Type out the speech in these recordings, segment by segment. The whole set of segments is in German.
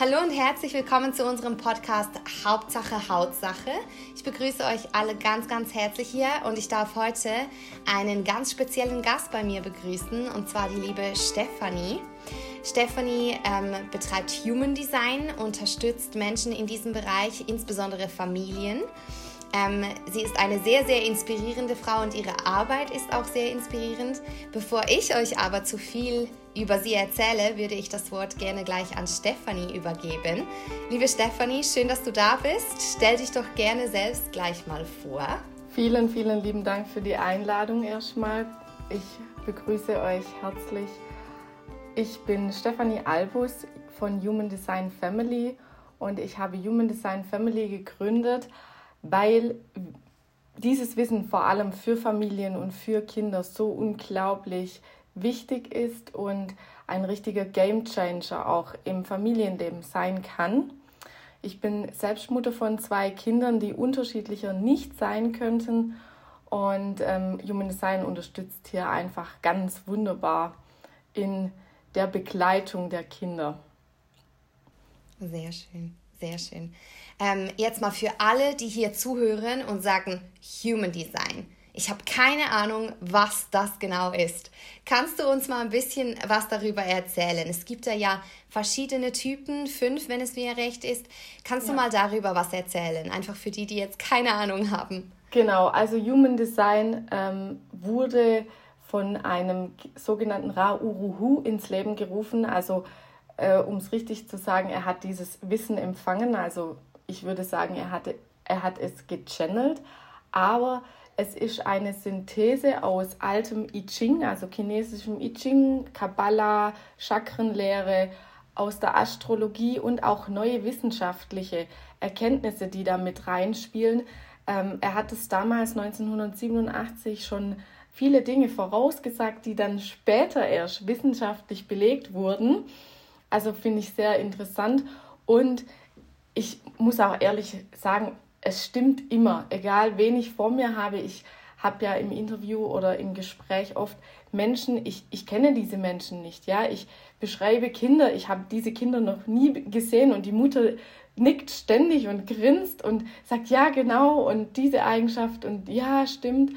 Hallo und herzlich willkommen zu unserem Podcast Hauptsache Hautsache. Ich begrüße euch alle ganz, ganz herzlich hier und ich darf heute einen ganz speziellen Gast bei mir begrüßen und zwar die liebe Stefanie. Stefanie ähm, betreibt Human Design, unterstützt Menschen in diesem Bereich, insbesondere Familien. Ähm, sie ist eine sehr, sehr inspirierende Frau und ihre Arbeit ist auch sehr inspirierend. Bevor ich euch aber zu viel über sie erzähle, würde ich das Wort gerne gleich an Stefanie übergeben. Liebe Stefanie, schön, dass du da bist. Stell dich doch gerne selbst gleich mal vor. Vielen, vielen lieben Dank für die Einladung erstmal. Ich begrüße euch herzlich. Ich bin Stefanie Albus von Human Design Family und ich habe Human Design Family gegründet weil dieses Wissen vor allem für Familien und für Kinder so unglaublich wichtig ist und ein richtiger Gamechanger auch im Familienleben sein kann. Ich bin selbst Mutter von zwei Kindern, die unterschiedlicher nicht sein könnten. Und ähm, Human Design unterstützt hier einfach ganz wunderbar in der Begleitung der Kinder. Sehr schön, sehr schön. Ähm, jetzt mal für alle, die hier zuhören und sagen Human Design. Ich habe keine Ahnung, was das genau ist. Kannst du uns mal ein bisschen was darüber erzählen? Es gibt da ja verschiedene Typen, fünf, wenn es mir recht ist. Kannst ja. du mal darüber was erzählen? Einfach für die, die jetzt keine Ahnung haben. Genau, also Human Design ähm, wurde von einem sogenannten Ra-Uruhu ins Leben gerufen. Also, äh, um es richtig zu sagen, er hat dieses Wissen empfangen, also ich würde sagen, er, hatte, er hat es gechannelt, aber es ist eine Synthese aus altem I Ching, also chinesischem I Ching, Kabbalah, Chakrenlehre, aus der Astrologie und auch neue wissenschaftliche Erkenntnisse, die da mit reinspielen. Ähm, er hat es damals 1987 schon viele Dinge vorausgesagt, die dann später erst wissenschaftlich belegt wurden. Also finde ich sehr interessant. Und ich muss auch ehrlich sagen, es stimmt immer, egal wen ich vor mir habe. Ich habe ja im Interview oder im Gespräch oft Menschen, ich, ich kenne diese Menschen nicht. Ja, ich beschreibe Kinder, ich habe diese Kinder noch nie gesehen und die Mutter nickt ständig und grinst und sagt ja genau und diese Eigenschaft und ja stimmt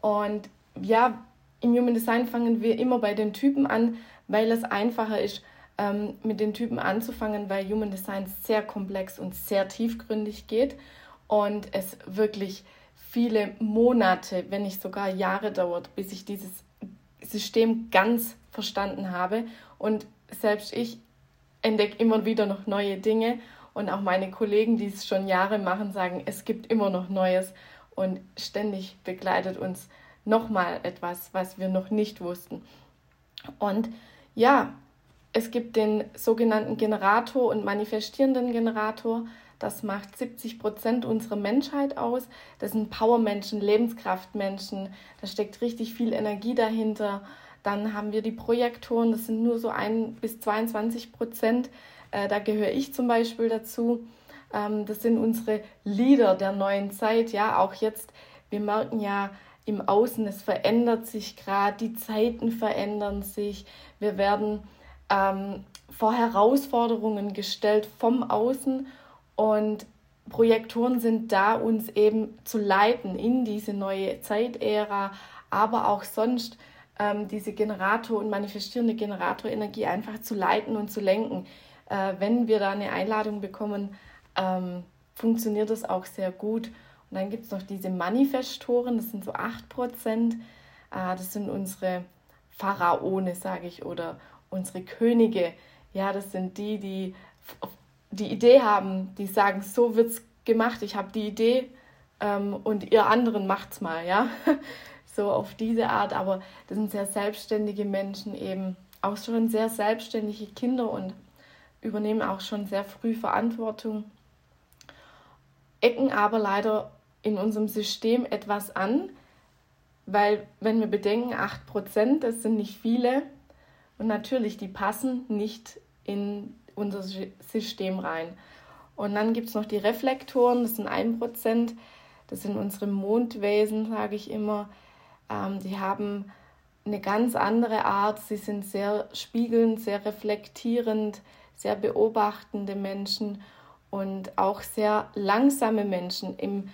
und ja im Human Design fangen wir immer bei den Typen an, weil es einfacher ist ähm, mit den Typen anzufangen, weil Human Design sehr komplex und sehr tiefgründig geht und es wirklich viele Monate, wenn nicht sogar Jahre dauert, bis ich dieses System ganz verstanden habe. Und selbst ich entdecke immer wieder noch neue Dinge. Und auch meine Kollegen, die es schon Jahre machen, sagen, es gibt immer noch Neues. Und ständig begleitet uns nochmal etwas, was wir noch nicht wussten. Und ja, es gibt den sogenannten Generator und manifestierenden Generator. Das macht 70 Prozent unserer Menschheit aus. Das sind Powermenschen, Lebenskraftmenschen. Da steckt richtig viel Energie dahinter. Dann haben wir die Projektoren, das sind nur so ein bis 22 Prozent. Äh, da gehöre ich zum Beispiel dazu. Ähm, das sind unsere Leader der neuen Zeit. Ja, auch jetzt, wir merken ja im Außen, es verändert sich gerade, die Zeiten verändern sich. Wir werden ähm, vor Herausforderungen gestellt vom Außen und Projektoren sind da, uns eben zu leiten in diese neue Zeitära, aber auch sonst ähm, diese Generator- und manifestierende Generatorenergie einfach zu leiten und zu lenken. Äh, wenn wir da eine Einladung bekommen, ähm, funktioniert das auch sehr gut. Und dann gibt es noch diese Manifestoren, das sind so 8%. Äh, das sind unsere Pharaone, sage ich, oder unsere Könige, ja, das sind die, die die Idee haben, die sagen, so wird es gemacht, ich habe die Idee ähm, und ihr anderen macht's mal, ja. so auf diese Art, aber das sind sehr selbstständige Menschen eben, auch schon sehr selbstständige Kinder und übernehmen auch schon sehr früh Verantwortung, ecken aber leider in unserem System etwas an, weil wenn wir bedenken, 8%, das sind nicht viele, und natürlich, die passen nicht in unser System rein. Und dann gibt es noch die Reflektoren, das sind 1%. Das sind unsere Mondwesen, sage ich immer. Ähm, die haben eine ganz andere Art. Sie sind sehr spiegelnd, sehr reflektierend, sehr beobachtende Menschen und auch sehr langsame Menschen im,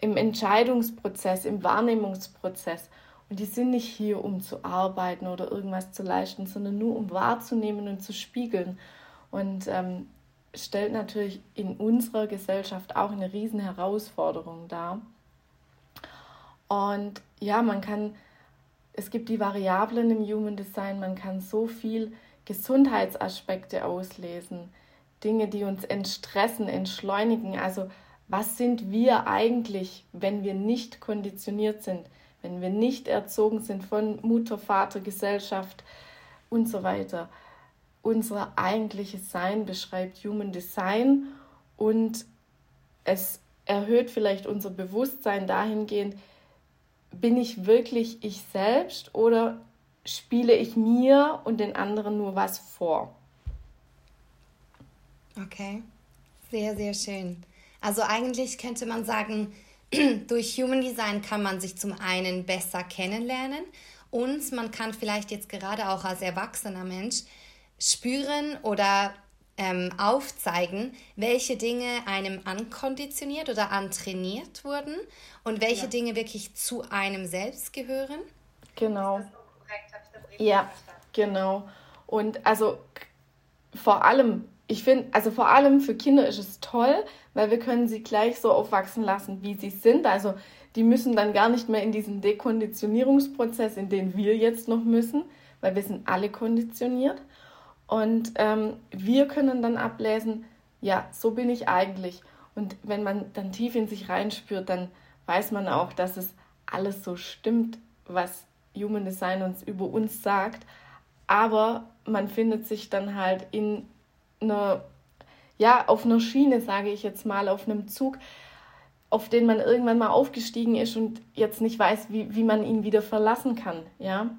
im Entscheidungsprozess, im Wahrnehmungsprozess. Und die sind nicht hier, um zu arbeiten oder irgendwas zu leisten, sondern nur um wahrzunehmen und zu spiegeln. Und ähm, stellt natürlich in unserer Gesellschaft auch eine riesen Herausforderung dar. Und ja, man kann, es gibt die Variablen im Human Design, man kann so viel Gesundheitsaspekte auslesen, Dinge, die uns entstressen, entschleunigen. Also was sind wir eigentlich, wenn wir nicht konditioniert sind, wenn wir nicht erzogen sind von Mutter, Vater, Gesellschaft und so weiter. Unser eigentliches Sein beschreibt Human Design und es erhöht vielleicht unser Bewusstsein dahingehend, bin ich wirklich ich selbst oder spiele ich mir und den anderen nur was vor? Okay, sehr, sehr schön. Also eigentlich könnte man sagen, durch Human Design kann man sich zum einen besser kennenlernen und man kann vielleicht jetzt gerade auch als erwachsener Mensch spüren oder ähm, aufzeigen, welche Dinge einem ankonditioniert oder antrainiert wurden und welche ja. Dinge wirklich zu einem selbst gehören. Genau. Ja, genau. Und also vor allem, ich finde, also vor allem für Kinder ist es toll, weil wir können sie gleich so aufwachsen lassen, wie sie sind. Also die müssen dann gar nicht mehr in diesen Dekonditionierungsprozess, in den wir jetzt noch müssen, weil wir sind alle konditioniert. Und ähm, wir können dann ablesen, ja, so bin ich eigentlich. Und wenn man dann tief in sich reinspürt, dann weiß man auch, dass es alles so stimmt, was Human Design uns über uns sagt. Aber man findet sich dann halt in einer, ja, auf einer Schiene, sage ich jetzt mal, auf einem Zug, auf den man irgendwann mal aufgestiegen ist und jetzt nicht weiß, wie, wie man ihn wieder verlassen kann, ja.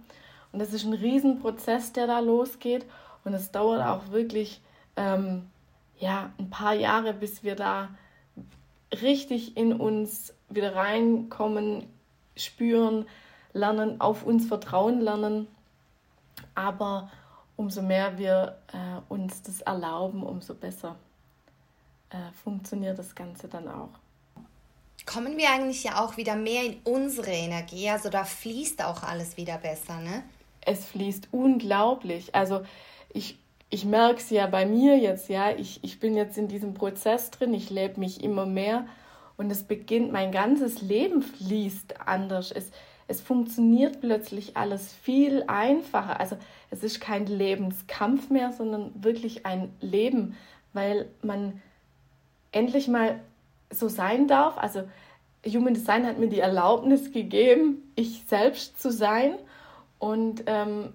Und das ist ein Riesenprozess, der da losgeht und es dauert auch wirklich, ähm, ja, ein paar Jahre, bis wir da richtig in uns wieder reinkommen, spüren, lernen, auf uns vertrauen lernen. Aber umso mehr wir äh, uns das erlauben, umso besser äh, funktioniert das Ganze dann auch. Kommen wir eigentlich ja auch wieder mehr in unsere Energie, also da fließt auch alles wieder besser, ne? Es fließt unglaublich. Also ich, ich merke es ja bei mir jetzt, ja, ich, ich bin jetzt in diesem Prozess drin, ich lebe mich immer mehr und es beginnt, mein ganzes Leben fließt anders. Es, es funktioniert plötzlich alles viel einfacher. Also es ist kein Lebenskampf mehr, sondern wirklich ein Leben, weil man endlich mal so sein darf. Also Human Design hat mir die Erlaubnis gegeben, ich selbst zu sein. Und ähm,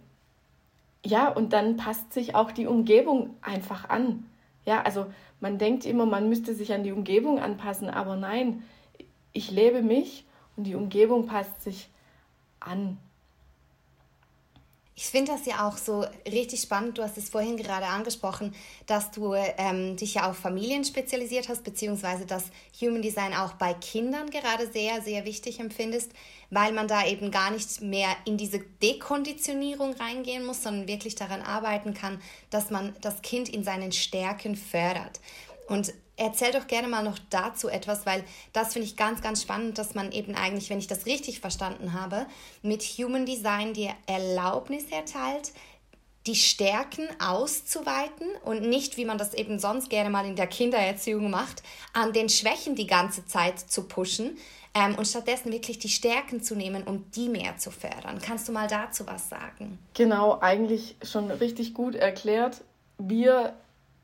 ja, und dann passt sich auch die Umgebung einfach an. Ja, also man denkt immer, man müsste sich an die Umgebung anpassen, aber nein, ich lebe mich und die Umgebung passt sich an. Ich finde das ja auch so richtig spannend. Du hast es vorhin gerade angesprochen, dass du ähm, dich ja auf Familien spezialisiert hast, beziehungsweise dass Human Design auch bei Kindern gerade sehr, sehr wichtig empfindest, weil man da eben gar nicht mehr in diese Dekonditionierung reingehen muss, sondern wirklich daran arbeiten kann, dass man das Kind in seinen Stärken fördert. Und erzähl doch gerne mal noch dazu etwas, weil das finde ich ganz, ganz spannend, dass man eben eigentlich, wenn ich das richtig verstanden habe, mit Human Design die Erlaubnis erteilt, die Stärken auszuweiten und nicht, wie man das eben sonst gerne mal in der Kindererziehung macht, an den Schwächen die ganze Zeit zu pushen ähm, und stattdessen wirklich die Stärken zu nehmen und die mehr zu fördern. Kannst du mal dazu was sagen? Genau, eigentlich schon richtig gut erklärt. Wir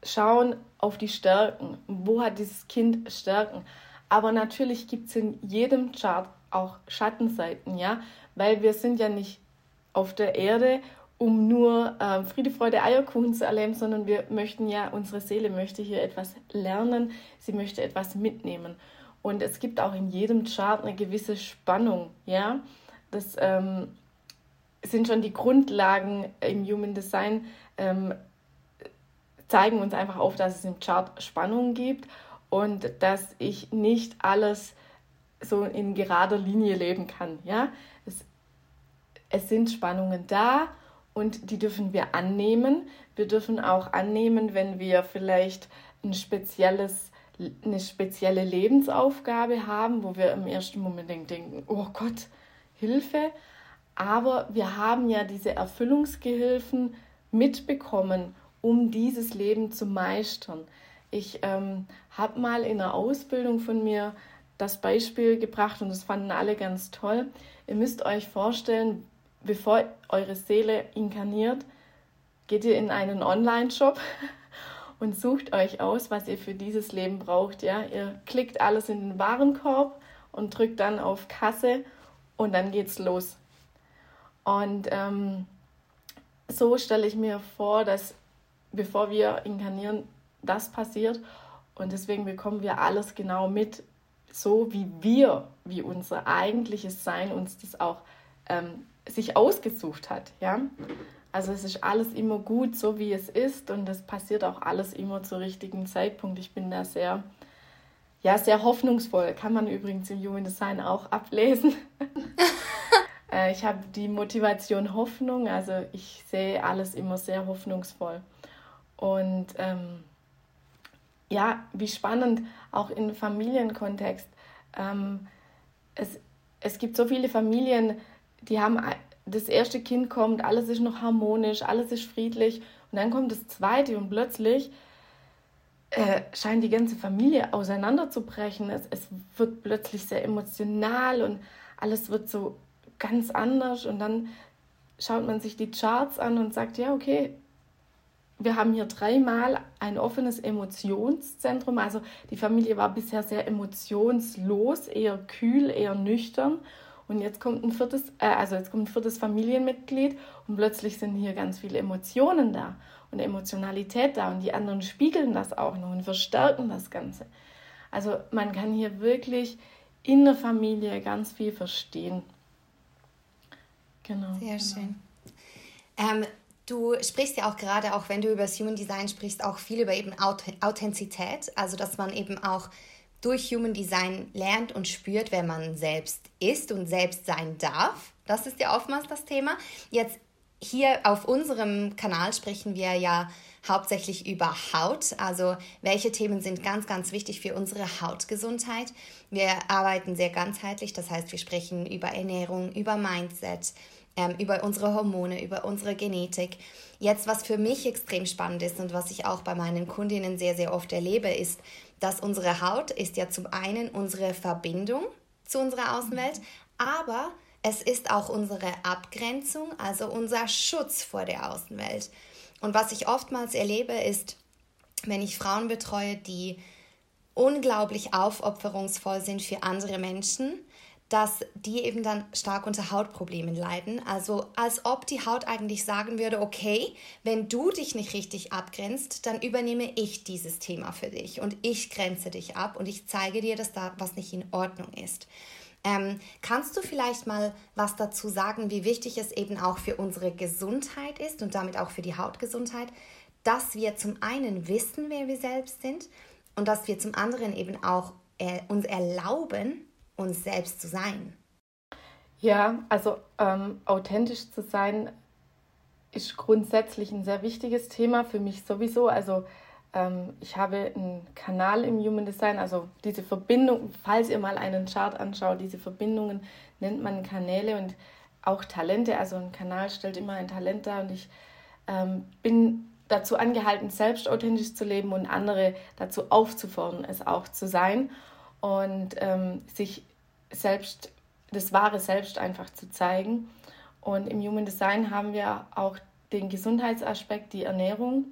schauen auf die Stärken. Wo hat dieses Kind Stärken? Aber natürlich gibt es in jedem Chart auch Schattenseiten, ja, weil wir sind ja nicht auf der Erde, um nur äh, Friede, Freude, Eierkuchen zu erleben, sondern wir möchten ja, unsere Seele möchte hier etwas lernen, sie möchte etwas mitnehmen. Und es gibt auch in jedem Chart eine gewisse Spannung, ja. Das ähm, sind schon die Grundlagen im Human Design. Ähm, zeigen uns einfach auf, dass es im Chart Spannungen gibt und dass ich nicht alles so in gerader Linie leben kann. Ja? Es, es sind Spannungen da und die dürfen wir annehmen. Wir dürfen auch annehmen, wenn wir vielleicht ein spezielles, eine spezielle Lebensaufgabe haben, wo wir im ersten Moment denken, oh Gott, Hilfe. Aber wir haben ja diese Erfüllungsgehilfen mitbekommen, um dieses Leben zu meistern. Ich ähm, habe mal in einer Ausbildung von mir das Beispiel gebracht und das fanden alle ganz toll. Ihr müsst euch vorstellen, bevor eure Seele inkarniert, geht ihr in einen Online-Shop und sucht euch aus, was ihr für dieses Leben braucht. Ja? Ihr klickt alles in den Warenkorb und drückt dann auf Kasse und dann geht's los. Und ähm, so stelle ich mir vor, dass bevor wir inkarnieren, das passiert. Und deswegen bekommen wir alles genau mit, so wie wir, wie unser eigentliches Sein uns das auch ähm, sich ausgesucht hat. Ja? Also es ist alles immer gut, so wie es ist und es passiert auch alles immer zur richtigen Zeitpunkt. Ich bin da sehr, ja, sehr hoffnungsvoll. Kann man übrigens im Human Design auch ablesen. Äh, ich habe die Motivation Hoffnung, also ich sehe alles immer sehr hoffnungsvoll. Und ähm, ja, wie spannend auch im Familienkontext. Ähm, es, es gibt so viele Familien, die haben das erste Kind kommt, alles ist noch harmonisch, alles ist friedlich und dann kommt das zweite und plötzlich äh, scheint die ganze Familie auseinanderzubrechen. Es, es wird plötzlich sehr emotional und alles wird so ganz anders und dann schaut man sich die Charts an und sagt, ja, okay, wir haben hier dreimal ein offenes Emotionszentrum. Also die Familie war bisher sehr emotionslos, eher kühl, eher nüchtern. Und jetzt kommt ein viertes, äh, also jetzt kommt ein viertes Familienmitglied und plötzlich sind hier ganz viele Emotionen da und Emotionalität da und die anderen spiegeln das auch noch und verstärken das Ganze. Also man kann hier wirklich in der Familie ganz viel verstehen. Genau. Sehr genau. schön. Ähm, du sprichst ja auch gerade, auch wenn du über das Human Design sprichst, auch viel über eben Authentizität, also dass man eben auch durch Human Design lernt und spürt, wer man selbst ist und selbst sein darf. Das ist ja oftmals das Thema. Jetzt hier auf unserem Kanal sprechen wir ja hauptsächlich über Haut. Also welche Themen sind ganz, ganz wichtig für unsere Hautgesundheit. Wir arbeiten sehr ganzheitlich, das heißt wir sprechen über Ernährung, über Mindset, ähm, über unsere Hormone, über unsere Genetik. Jetzt, was für mich extrem spannend ist und was ich auch bei meinen Kundinnen sehr, sehr oft erlebe, ist, dass unsere Haut ist ja zum einen unsere Verbindung zu unserer Außenwelt, aber es ist auch unsere Abgrenzung, also unser Schutz vor der Außenwelt. Und was ich oftmals erlebe, ist, wenn ich Frauen betreue, die unglaublich aufopferungsvoll sind für andere Menschen, dass die eben dann stark unter Hautproblemen leiden. Also als ob die Haut eigentlich sagen würde, okay, wenn du dich nicht richtig abgrenzt, dann übernehme ich dieses Thema für dich und ich grenze dich ab und ich zeige dir, dass da was nicht in Ordnung ist. Ähm, kannst du vielleicht mal was dazu sagen, wie wichtig es eben auch für unsere Gesundheit ist und damit auch für die Hautgesundheit, dass wir zum einen wissen, wer wir selbst sind und dass wir zum anderen eben auch äh, uns erlauben, uns selbst zu sein. Ja, also ähm, authentisch zu sein ist grundsätzlich ein sehr wichtiges Thema für mich sowieso. Also ähm, ich habe einen Kanal im Human Design, also diese Verbindung, falls ihr mal einen Chart anschaut, diese Verbindungen nennt man Kanäle und auch Talente. Also ein Kanal stellt immer ein Talent dar und ich ähm, bin dazu angehalten, selbst authentisch zu leben und andere dazu aufzufordern, es auch zu sein und ähm, sich selbst, das wahre Selbst einfach zu zeigen. Und im Human Design haben wir auch den Gesundheitsaspekt, die Ernährung,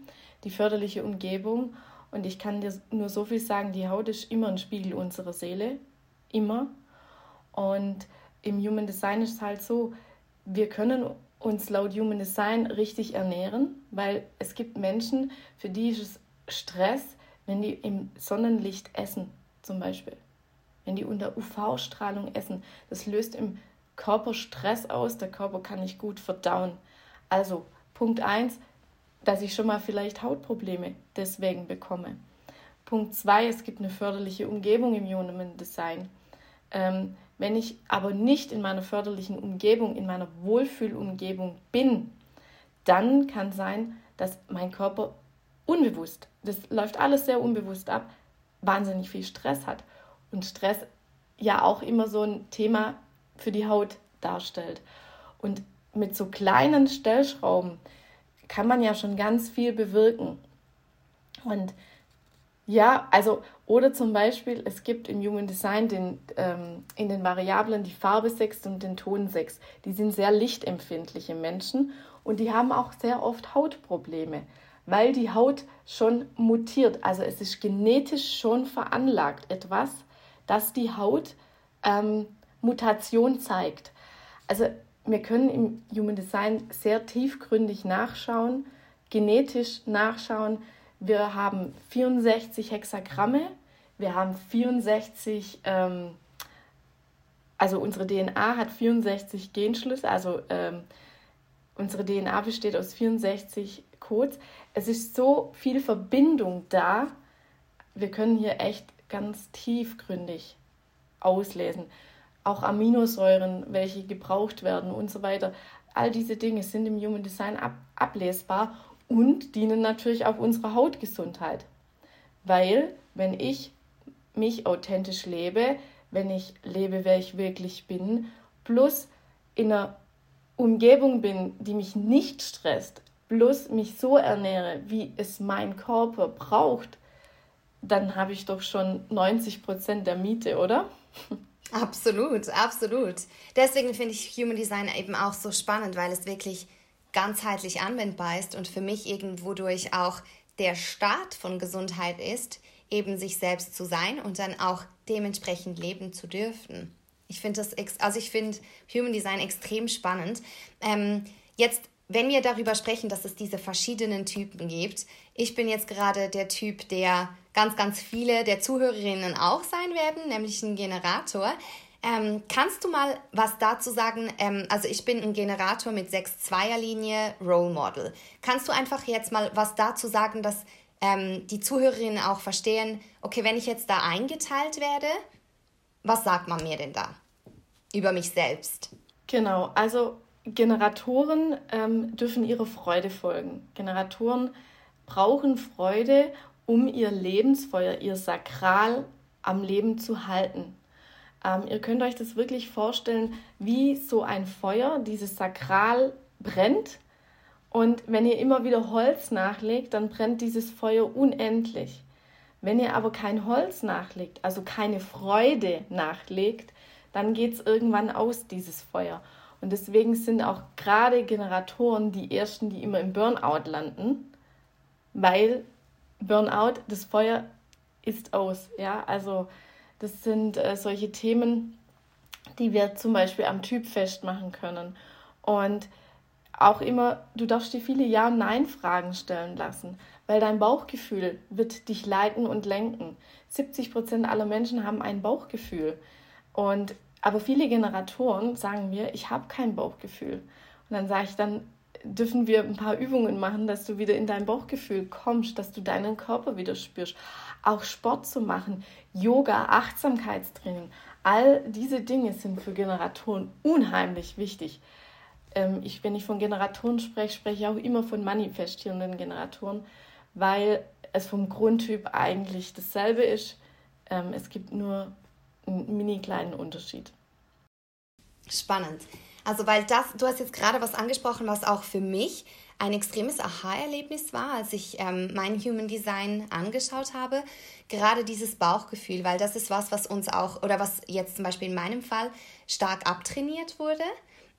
die förderliche Umgebung. Und ich kann dir nur so viel sagen, die Haut ist immer ein Spiegel unserer Seele. Immer. Und im Human Design ist es halt so, wir können uns laut Human Design richtig ernähren, weil es gibt Menschen, für die ist es Stress, wenn die im Sonnenlicht essen, zum Beispiel wenn die unter UV-Strahlung essen. Das löst im Körper Stress aus, der Körper kann nicht gut verdauen. Also Punkt 1, dass ich schon mal vielleicht Hautprobleme deswegen bekomme. Punkt 2, es gibt eine förderliche Umgebung im Human Design. Ähm, wenn ich aber nicht in meiner förderlichen Umgebung, in meiner Wohlfühlumgebung bin, dann kann sein, dass mein Körper unbewusst, das läuft alles sehr unbewusst ab, wahnsinnig viel Stress hat. Und Stress ja auch immer so ein Thema für die Haut darstellt. Und mit so kleinen Stellschrauben kann man ja schon ganz viel bewirken. Und ja, also, oder zum Beispiel, es gibt im Human Design den, ähm, in den Variablen die Farbe 6 und den Ton 6. Die sind sehr lichtempfindliche Menschen und die haben auch sehr oft Hautprobleme, weil die Haut schon mutiert. Also es ist genetisch schon veranlagt etwas, dass die Haut ähm, Mutation zeigt. Also wir können im Human Design sehr tiefgründig nachschauen, genetisch nachschauen, wir haben 64 Hexagramme, wir haben 64, ähm, also unsere DNA hat 64 Genschlüsse, also ähm, unsere DNA besteht aus 64 Codes. Es ist so viel Verbindung da, wir können hier echt ganz tiefgründig auslesen. Auch Aminosäuren, welche gebraucht werden und so weiter. All diese Dinge sind im Human Design ab ablesbar und dienen natürlich auch unserer Hautgesundheit. Weil, wenn ich mich authentisch lebe, wenn ich lebe, wer ich wirklich bin, plus in einer Umgebung bin, die mich nicht stresst, plus mich so ernähre, wie es mein Körper braucht, dann habe ich doch schon 90 Prozent der Miete, oder? Absolut, absolut. Deswegen finde ich Human Design eben auch so spannend, weil es wirklich ganzheitlich anwendbar ist und für mich irgendwo durch auch der Start von Gesundheit ist, eben sich selbst zu sein und dann auch dementsprechend leben zu dürfen. Ich finde das, also ich finde Human Design extrem spannend. Ähm, jetzt, wenn wir darüber sprechen, dass es diese verschiedenen Typen gibt, ich bin jetzt gerade der Typ, der ganz, ganz viele der Zuhörerinnen auch sein werden, nämlich ein Generator. Ähm, kannst du mal was dazu sagen? Ähm, also ich bin ein Generator mit 6-2er-Linie Role Model. Kannst du einfach jetzt mal was dazu sagen, dass ähm, die Zuhörerinnen auch verstehen, okay, wenn ich jetzt da eingeteilt werde, was sagt man mir denn da über mich selbst? Genau, also Generatoren ähm, dürfen ihrer Freude folgen. Generatoren brauchen Freude, um ihr Lebensfeuer, ihr Sakral am Leben zu halten. Ähm, ihr könnt euch das wirklich vorstellen, wie so ein Feuer, dieses Sakral brennt. Und wenn ihr immer wieder Holz nachlegt, dann brennt dieses Feuer unendlich. Wenn ihr aber kein Holz nachlegt, also keine Freude nachlegt, dann geht es irgendwann aus, dieses Feuer. Und deswegen sind auch gerade Generatoren die ersten, die immer im Burnout landen, weil Burnout, das Feuer ist aus. Ja, also das sind äh, solche Themen, die wir zum Beispiel am Typ festmachen können. Und auch immer, du darfst dir viele Ja- und Nein-Fragen stellen lassen, weil dein Bauchgefühl wird dich leiten und lenken. 70 Prozent aller Menschen haben ein Bauchgefühl. Und, aber viele Generatoren sagen mir, ich habe kein Bauchgefühl. Und dann sage ich, dann dürfen wir ein paar Übungen machen, dass du wieder in dein Bauchgefühl kommst, dass du deinen Körper wieder spürst. Auch Sport zu machen, Yoga, Achtsamkeitstraining, all diese Dinge sind für Generatoren unheimlich wichtig. Ähm, ich, wenn ich von Generatoren spreche, spreche ich auch immer von manifestierenden Generatoren, weil es vom Grundtyp eigentlich dasselbe ist. Ähm, es gibt nur einen mini kleinen Unterschied. Spannend. Also, weil das, du hast jetzt gerade was angesprochen, was auch für mich ein extremes Aha-Erlebnis war, als ich ähm, mein Human Design angeschaut habe. Gerade dieses Bauchgefühl, weil das ist was, was uns auch, oder was jetzt zum Beispiel in meinem Fall stark abtrainiert wurde.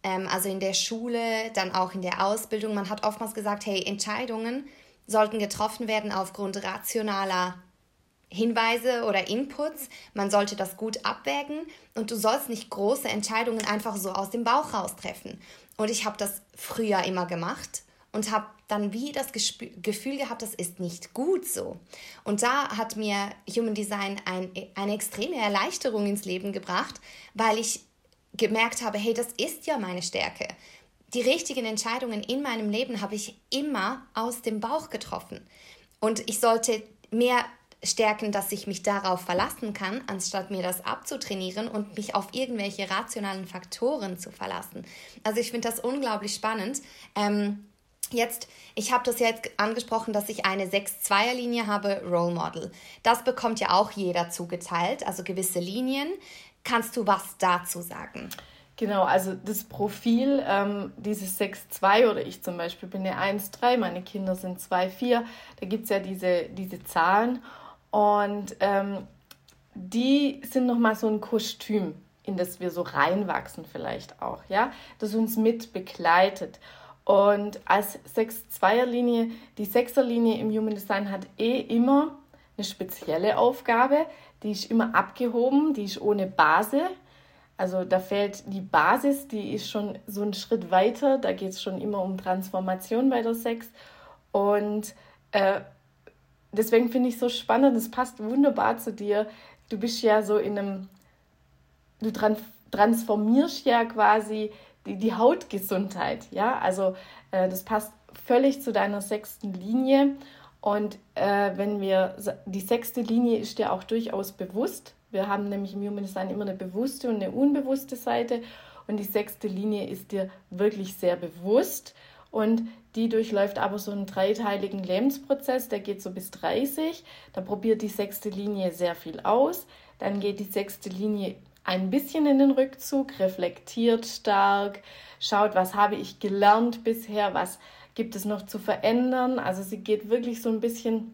Ähm, also in der Schule, dann auch in der Ausbildung. Man hat oftmals gesagt, hey, Entscheidungen sollten getroffen werden aufgrund rationaler Hinweise oder Inputs. Man sollte das gut abwägen und du sollst nicht große Entscheidungen einfach so aus dem Bauch raus treffen. Und ich habe das früher immer gemacht und habe dann wie das Gespü Gefühl gehabt, das ist nicht gut so. Und da hat mir Human Design ein, eine extreme Erleichterung ins Leben gebracht, weil ich gemerkt habe, hey, das ist ja meine Stärke. Die richtigen Entscheidungen in meinem Leben habe ich immer aus dem Bauch getroffen. Und ich sollte mehr stärken, dass ich mich darauf verlassen kann, anstatt mir das abzutrainieren und mich auf irgendwelche rationalen Faktoren zu verlassen. Also ich finde das unglaublich spannend. Ähm, Jetzt, ich habe das jetzt angesprochen, dass ich eine 6-2er-Linie habe, Role Model. Das bekommt ja auch jeder zugeteilt, also gewisse Linien. Kannst du was dazu sagen? Genau, also das Profil, ähm, dieses 6-2 oder ich zum Beispiel bin ja 1-3, meine Kinder sind 2-4, da gibt es ja diese, diese Zahlen und ähm, die sind nochmal so ein Kostüm, in das wir so reinwachsen vielleicht auch, ja, das uns mit begleitet. Und als 6-2er-Linie, die 6er-Linie im Human Design hat eh immer eine spezielle Aufgabe, die ist immer abgehoben, die ist ohne Base, also da fällt die Basis, die ist schon so einen Schritt weiter. Da geht es schon immer um Transformation bei der Sex. Und äh, deswegen finde ich es so spannend, es passt wunderbar zu dir. Du bist ja so in einem, du trans transformierst ja quasi die, die Hautgesundheit. Ja, also äh, das passt völlig zu deiner sechsten Linie. Und äh, wenn wir, die sechste Linie ist dir auch durchaus bewusst, wir haben nämlich im Human Design immer eine bewusste und eine unbewusste Seite. Und die sechste Linie ist dir wirklich sehr bewusst. Und die durchläuft aber so einen dreiteiligen Lebensprozess, der geht so bis 30. Da probiert die sechste Linie sehr viel aus. Dann geht die sechste Linie ein bisschen in den Rückzug, reflektiert stark, schaut, was habe ich gelernt bisher, was gibt es noch zu verändern. Also sie geht wirklich so ein bisschen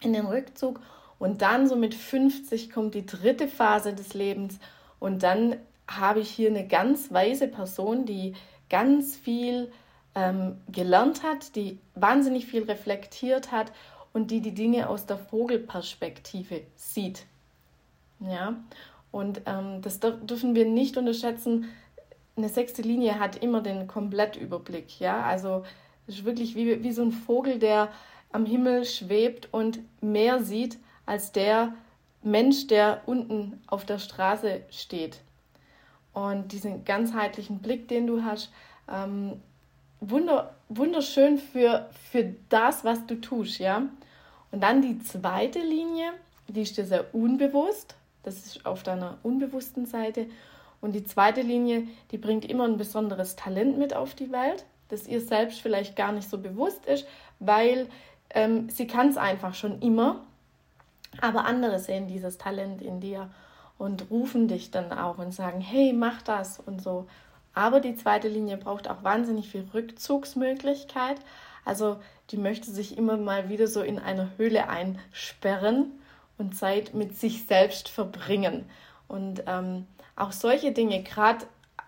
in den Rückzug und dann so mit 50 kommt die dritte Phase des Lebens und dann habe ich hier eine ganz weise Person, die ganz viel ähm, gelernt hat, die wahnsinnig viel reflektiert hat und die die Dinge aus der Vogelperspektive sieht. Ja, und ähm, das dürfen wir nicht unterschätzen. Eine sechste Linie hat immer den Komplettüberblick. Ja, also ist wirklich wie, wie so ein Vogel, der am Himmel schwebt und mehr sieht als der Mensch, der unten auf der Straße steht. Und diesen ganzheitlichen Blick, den du hast, ähm, wunder, wunderschön für, für das, was du tust, ja. Und dann die zweite Linie, die ist dir sehr unbewusst. Das ist auf deiner unbewussten Seite. Und die zweite Linie, die bringt immer ein besonderes Talent mit auf die Welt, das ihr selbst vielleicht gar nicht so bewusst ist, weil ähm, sie kann es einfach schon immer aber andere sehen dieses Talent in dir und rufen dich dann auch und sagen, hey, mach das und so. Aber die zweite Linie braucht auch wahnsinnig viel Rückzugsmöglichkeit. Also die möchte sich immer mal wieder so in einer Höhle einsperren und Zeit mit sich selbst verbringen. Und ähm, auch solche Dinge, gerade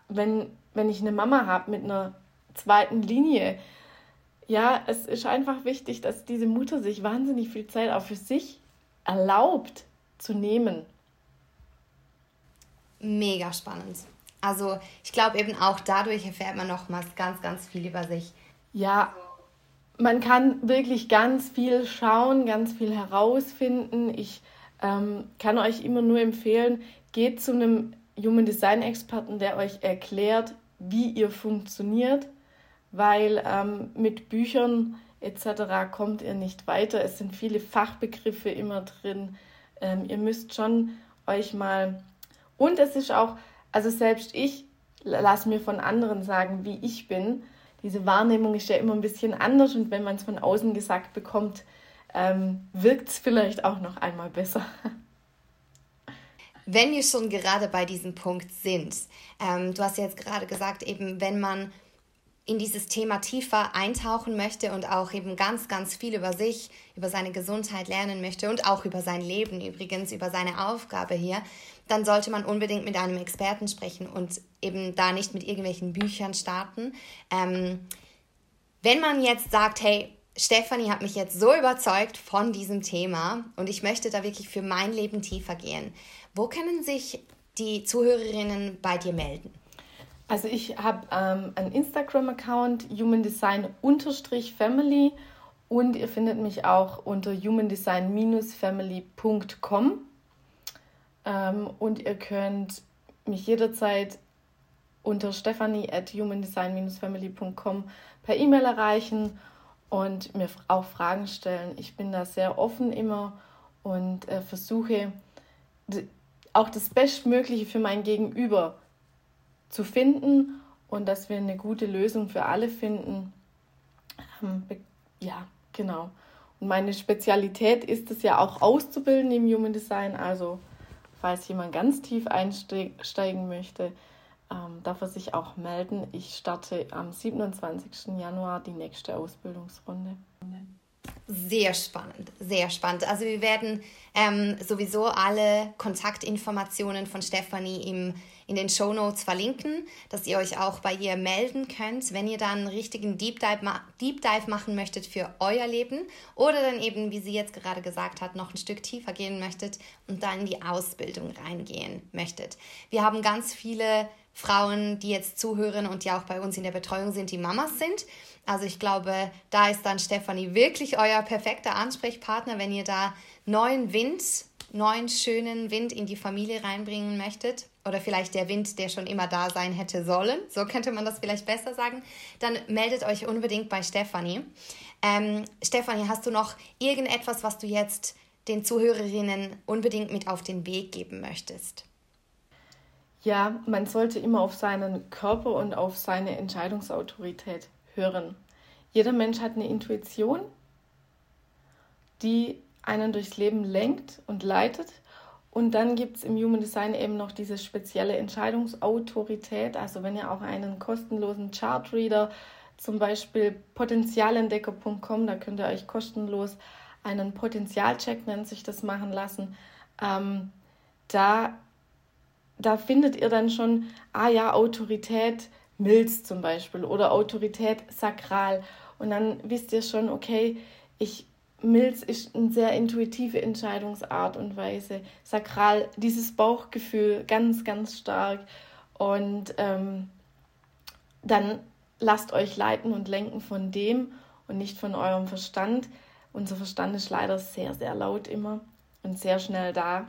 wenn, wenn ich eine Mama habe mit einer zweiten Linie, ja, es ist einfach wichtig, dass diese Mutter sich wahnsinnig viel Zeit auch für sich erlaubt zu nehmen. Mega spannend. Also ich glaube eben auch dadurch erfährt man nochmals ganz, ganz viel über sich. Ja, man kann wirklich ganz viel schauen, ganz viel herausfinden. Ich ähm, kann euch immer nur empfehlen, geht zu einem Human Design Experten, der euch erklärt, wie ihr funktioniert, weil ähm, mit Büchern etc. kommt ihr nicht weiter. Es sind viele Fachbegriffe immer drin. Ähm, ihr müsst schon euch mal. Und es ist auch, also selbst ich lasse mir von anderen sagen, wie ich bin. Diese Wahrnehmung ist ja immer ein bisschen anders und wenn man es von außen gesagt bekommt, ähm, wirkt es vielleicht auch noch einmal besser. Wenn wir schon gerade bei diesem Punkt sind, ähm, du hast ja jetzt gerade gesagt, eben wenn man in dieses Thema tiefer eintauchen möchte und auch eben ganz, ganz viel über sich, über seine Gesundheit lernen möchte und auch über sein Leben übrigens, über seine Aufgabe hier, dann sollte man unbedingt mit einem Experten sprechen und eben da nicht mit irgendwelchen Büchern starten. Ähm, wenn man jetzt sagt, hey, Stefanie hat mich jetzt so überzeugt von diesem Thema und ich möchte da wirklich für mein Leben tiefer gehen, wo können sich die Zuhörerinnen bei dir melden? Also ich habe ähm, einen Instagram-Account, humandesign-family und ihr findet mich auch unter humandesign-family.com ähm, und ihr könnt mich jederzeit unter stephanie at humandesign-family.com per E-Mail erreichen und mir auch Fragen stellen. Ich bin da sehr offen immer und äh, versuche auch das Bestmögliche für mein Gegenüber zu finden und dass wir eine gute Lösung für alle finden. Ähm, ja, genau. Und meine Spezialität ist es ja auch auszubilden im Human Design. Also falls jemand ganz tief einsteigen möchte, ähm, darf er sich auch melden. Ich starte am 27. Januar die nächste Ausbildungsrunde. Sehr spannend, sehr spannend. Also wir werden ähm, sowieso alle Kontaktinformationen von Stefanie im, in den Show Notes verlinken, dass ihr euch auch bei ihr melden könnt, wenn ihr dann einen richtigen Deep Dive, Deep Dive machen möchtet für euer Leben oder dann eben, wie sie jetzt gerade gesagt hat, noch ein Stück tiefer gehen möchtet und dann in die Ausbildung reingehen möchtet. Wir haben ganz viele Frauen, die jetzt zuhören und die auch bei uns in der Betreuung sind, die Mamas sind. Also ich glaube, da ist dann Stefanie wirklich euer perfekter Ansprechpartner, wenn ihr da neuen Wind, neuen schönen Wind in die Familie reinbringen möchtet. Oder vielleicht der Wind, der schon immer da sein hätte sollen. So könnte man das vielleicht besser sagen. Dann meldet euch unbedingt bei Stefanie. Ähm, Stefanie, hast du noch irgendetwas, was du jetzt den Zuhörerinnen unbedingt mit auf den Weg geben möchtest? Ja, man sollte immer auf seinen Körper und auf seine Entscheidungsautorität hören. Jeder Mensch hat eine Intuition, die einen durchs Leben lenkt und leitet. Und dann gibt es im Human Design eben noch diese spezielle Entscheidungsautorität. Also wenn ihr auch einen kostenlosen Chartreader, zum Beispiel potenzialentdecker.com, da könnt ihr euch kostenlos einen Potenzialcheck, nennt sich das, machen lassen. Ähm, da da findet ihr dann schon, ah ja, Autorität Milz zum Beispiel oder Autorität Sakral. Und dann wisst ihr schon, okay, ich, Milz ist eine sehr intuitive Entscheidungsart und Weise. Sakral, dieses Bauchgefühl ganz, ganz stark. Und ähm, dann lasst euch leiten und lenken von dem und nicht von eurem Verstand. Unser Verstand ist leider sehr, sehr laut immer und sehr schnell da.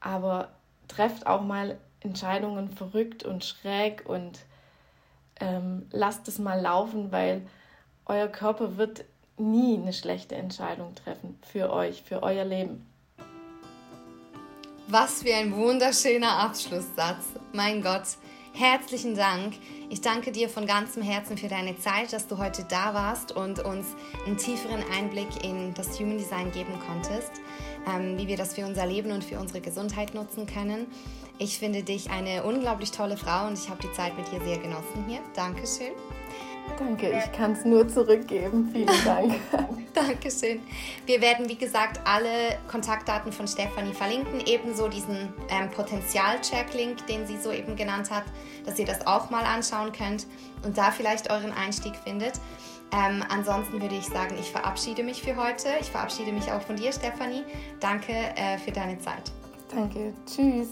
Aber trefft auch mal Entscheidungen verrückt und schräg und ähm, lasst es mal laufen, weil euer Körper wird nie eine schlechte Entscheidung treffen für euch, für euer Leben. Was für ein wunderschöner Abschlusssatz. Mein Gott, herzlichen Dank. Ich danke dir von ganzem Herzen für deine Zeit, dass du heute da warst und uns einen tieferen Einblick in das Human Design geben konntest ähm, wie wir das für unser Leben und für unsere Gesundheit nutzen können. Ich finde dich eine unglaublich tolle Frau und ich habe die Zeit mit dir sehr genossen hier. Dankeschön. Danke, ich kann es nur zurückgeben. Vielen Dank. Dankeschön. Wir werden, wie gesagt, alle Kontaktdaten von Stefanie verlinken, ebenso diesen ähm, Potenzial-Check-Link, den sie soeben genannt hat, dass ihr das auch mal anschauen könnt und da vielleicht euren Einstieg findet. Ähm, ansonsten würde ich sagen, ich verabschiede mich für heute. Ich verabschiede mich auch von dir, Stefanie. Danke äh, für deine Zeit. Danke. Tschüss.